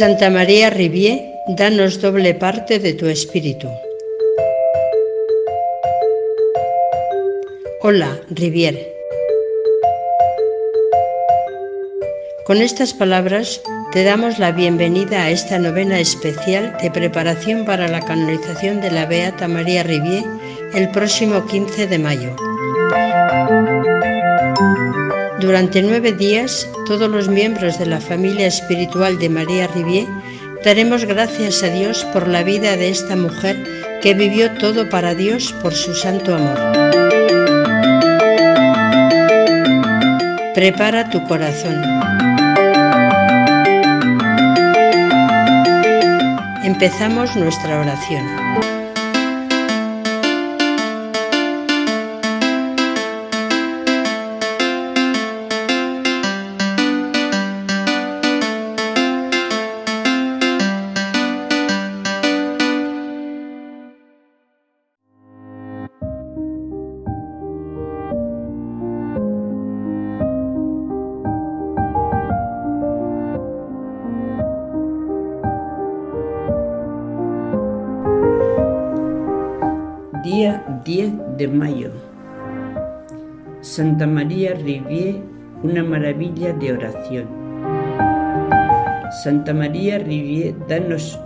Santa María Rivier, danos doble parte de tu espíritu. Hola, Rivier. Con estas palabras te damos la bienvenida a esta novena especial de preparación para la canonización de la Beata María Rivier el próximo 15 de mayo. Durante nueve días, todos los miembros de la familia espiritual de María Rivier daremos gracias a Dios por la vida de esta mujer que vivió todo para Dios por su santo amor. Prepara tu corazón. Empezamos nuestra oración. 10 de mayo. Santa María Rivier, una maravilla de oración. Santa María Rivier, danos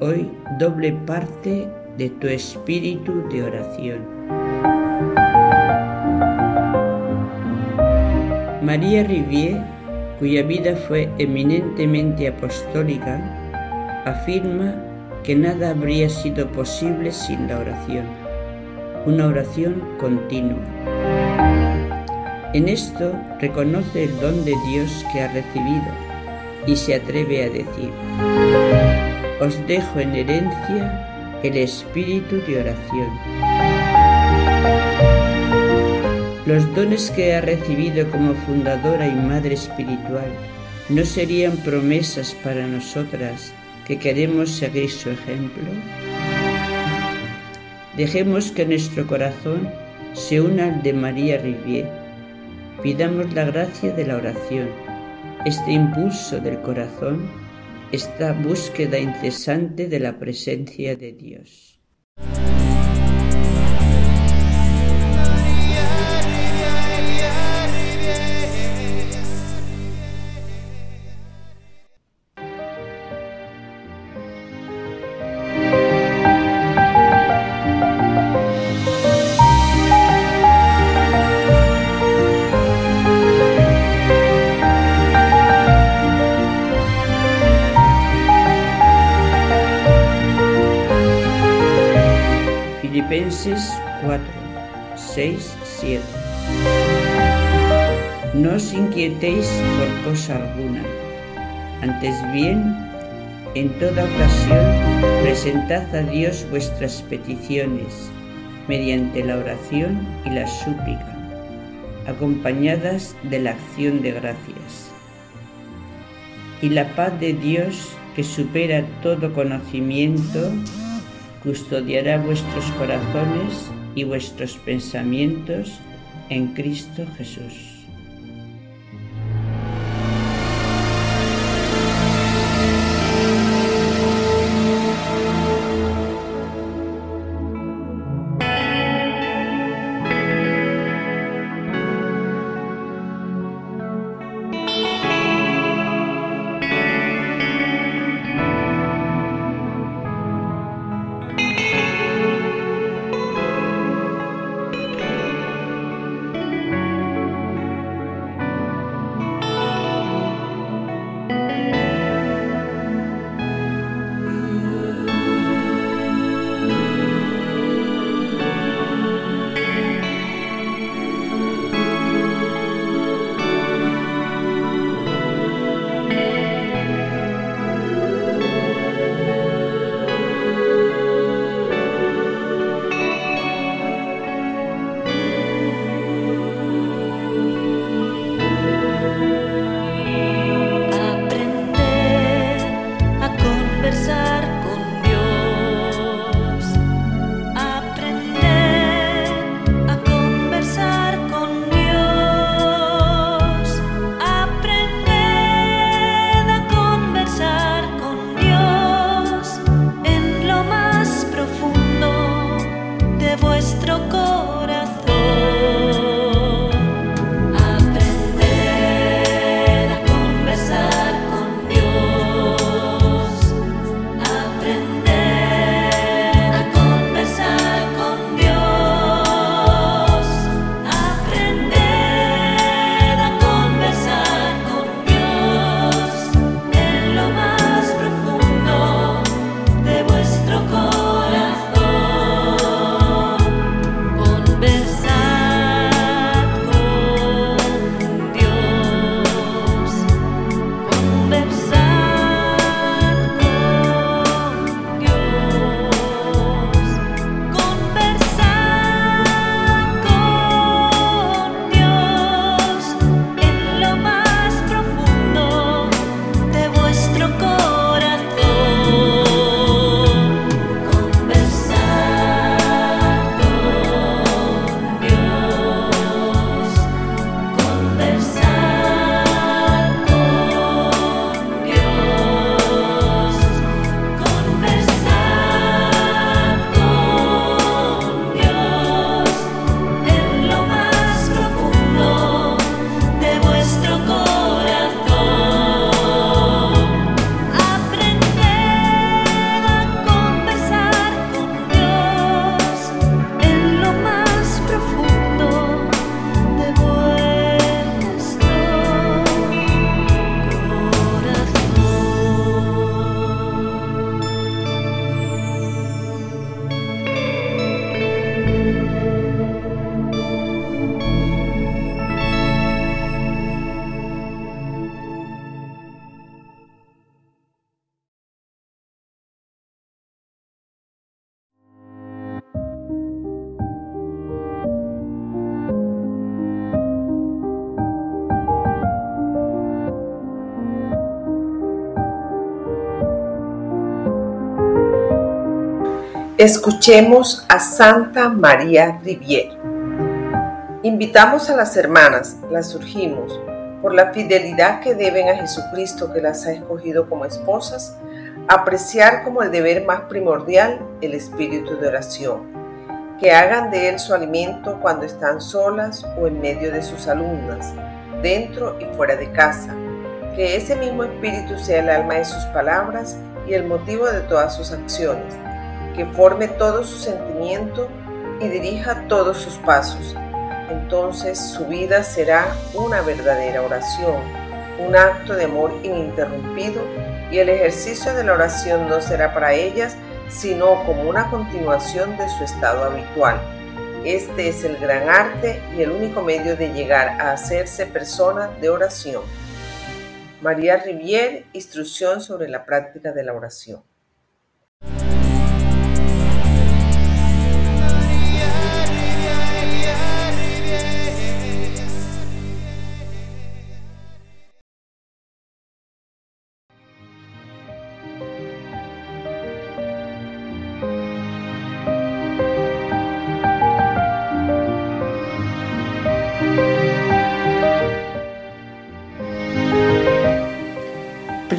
hoy doble parte de tu espíritu de oración. María Rivier, cuya vida fue eminentemente apostólica, afirma que nada habría sido posible sin la oración una oración continua. En esto reconoce el don de Dios que ha recibido y se atreve a decir, os dejo en herencia el espíritu de oración. Los dones que ha recibido como fundadora y madre espiritual no serían promesas para nosotras que queremos seguir su ejemplo. Dejemos que nuestro corazón se una al de María Rivier. Pidamos la gracia de la oración, este impulso del corazón, esta búsqueda incesante de la presencia de Dios. Filipenses 4, 6, 7. No os inquietéis por cosa alguna, antes bien, en toda ocasión, presentad a Dios vuestras peticiones mediante la oración y la súplica, acompañadas de la acción de gracias. Y la paz de Dios, que supera todo conocimiento, custodiará vuestros corazones y vuestros pensamientos en Cristo Jesús. Escuchemos a Santa María Rivier. Invitamos a las hermanas, las surgimos, por la fidelidad que deben a Jesucristo que las ha escogido como esposas, apreciar como el deber más primordial el espíritu de oración, que hagan de él su alimento cuando están solas o en medio de sus alumnas, dentro y fuera de casa, que ese mismo espíritu sea el alma de sus palabras y el motivo de todas sus acciones que forme todo su sentimiento y dirija todos sus pasos. Entonces su vida será una verdadera oración, un acto de amor ininterrumpido y el ejercicio de la oración no será para ellas sino como una continuación de su estado habitual. Este es el gran arte y el único medio de llegar a hacerse persona de oración. María Rivier, Instrucción sobre la práctica de la oración.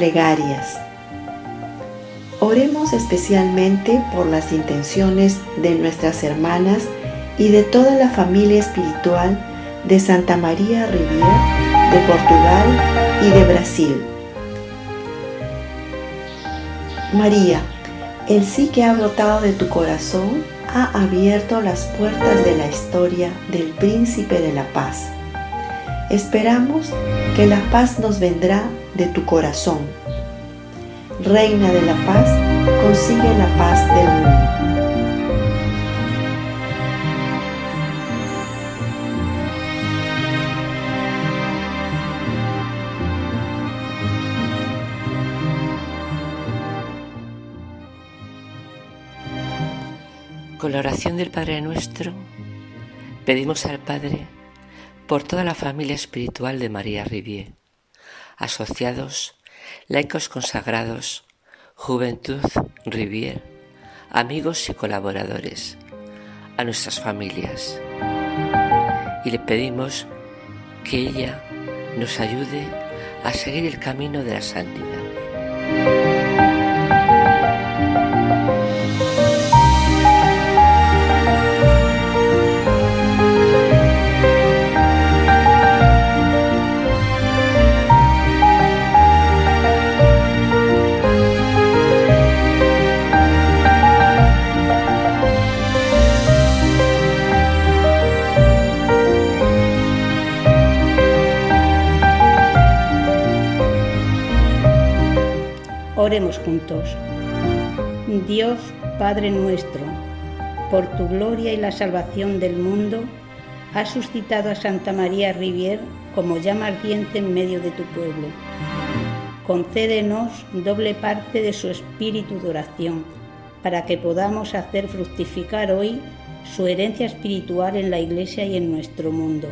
Plegarias. Oremos especialmente por las intenciones de nuestras hermanas y de toda la familia espiritual de Santa María Rivier, de Portugal y de Brasil. María, el sí que ha brotado de tu corazón ha abierto las puertas de la historia del príncipe de la paz. Esperamos que la paz nos vendrá de tu corazón. Reina de la paz, consigue la paz del mundo. Con la oración del Padre Nuestro, pedimos al Padre por toda la familia espiritual de María Rivier asociados, laicos consagrados, juventud, Rivier, amigos y colaboradores, a nuestras familias. Y le pedimos que ella nos ayude a seguir el camino de la santidad. Oremos juntos. Dios Padre nuestro, por tu gloria y la salvación del mundo, has suscitado a Santa María Rivier como llama ardiente en medio de tu pueblo. Concédenos doble parte de su espíritu de oración, para que podamos hacer fructificar hoy su herencia espiritual en la Iglesia y en nuestro mundo.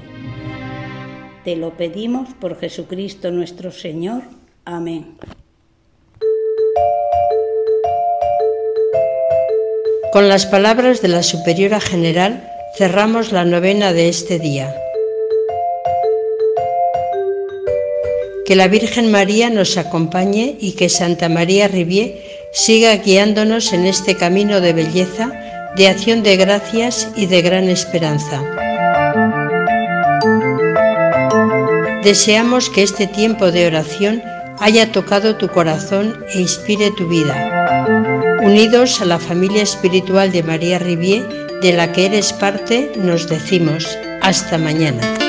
Te lo pedimos por Jesucristo nuestro Señor. Amén. Con las palabras de la Superiora General cerramos la novena de este día. Que la Virgen María nos acompañe y que Santa María Rivier siga guiándonos en este camino de belleza, de acción de gracias y de gran esperanza. Deseamos que este tiempo de oración haya tocado tu corazón e inspire tu vida. Unidos a la familia espiritual de María Rivier, de la que eres parte, nos decimos hasta mañana.